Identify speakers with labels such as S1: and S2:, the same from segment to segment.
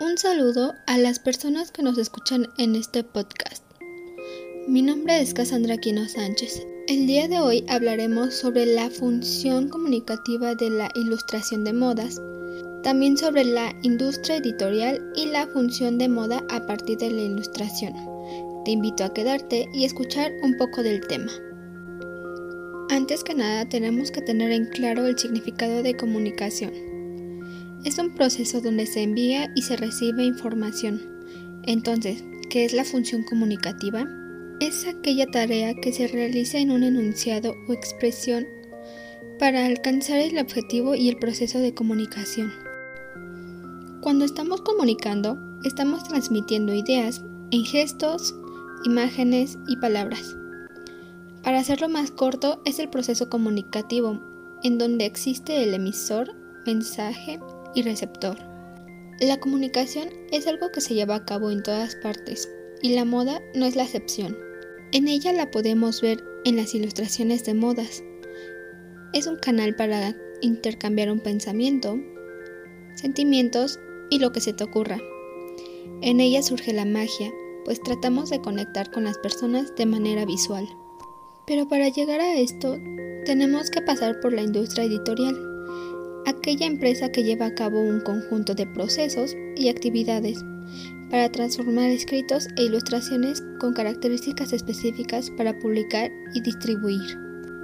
S1: Un saludo a las personas que nos escuchan en este podcast. Mi nombre es Cassandra Quino Sánchez. El día de hoy hablaremos sobre la función comunicativa de la ilustración de modas, también sobre la industria editorial y la función de moda a partir de la ilustración. Te invito a quedarte y escuchar un poco del tema. Antes que nada tenemos que tener en claro el significado de comunicación. Es un proceso donde se envía y se recibe información. Entonces, ¿qué es la función comunicativa? Es aquella tarea que se realiza en un enunciado o expresión para alcanzar el objetivo y el proceso de comunicación. Cuando estamos comunicando, estamos transmitiendo ideas en gestos, imágenes y palabras. Para hacerlo más corto, es el proceso comunicativo, en donde existe el emisor, mensaje, y receptor. La comunicación es algo que se lleva a cabo en todas partes y la moda no es la excepción. En ella la podemos ver en las ilustraciones de modas. Es un canal para intercambiar un pensamiento, sentimientos y lo que se te ocurra. En ella surge la magia, pues tratamos de conectar con las personas de manera visual. Pero para llegar a esto, tenemos que pasar por la industria editorial aquella empresa que lleva a cabo un conjunto de procesos y actividades para transformar escritos e ilustraciones con características específicas para publicar y distribuir.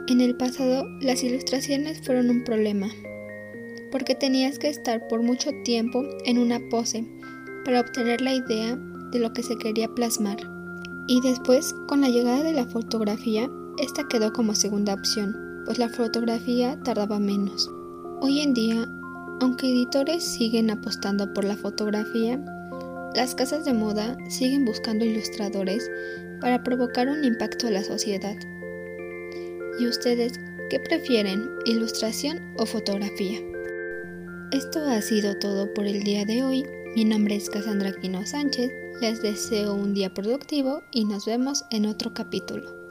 S1: En el pasado, las ilustraciones fueron un problema, porque tenías que estar por mucho tiempo en una pose para obtener la idea de lo que se quería plasmar. Y después, con la llegada de la fotografía, esta quedó como segunda opción, pues la fotografía tardaba menos. Hoy en día, aunque editores siguen apostando por la fotografía, las casas de moda siguen buscando ilustradores para provocar un impacto a la sociedad. ¿Y ustedes qué prefieren, ilustración o fotografía? Esto ha sido todo por el día de hoy. Mi nombre es Cassandra Quino Sánchez. Les deseo un día productivo y nos vemos en otro capítulo.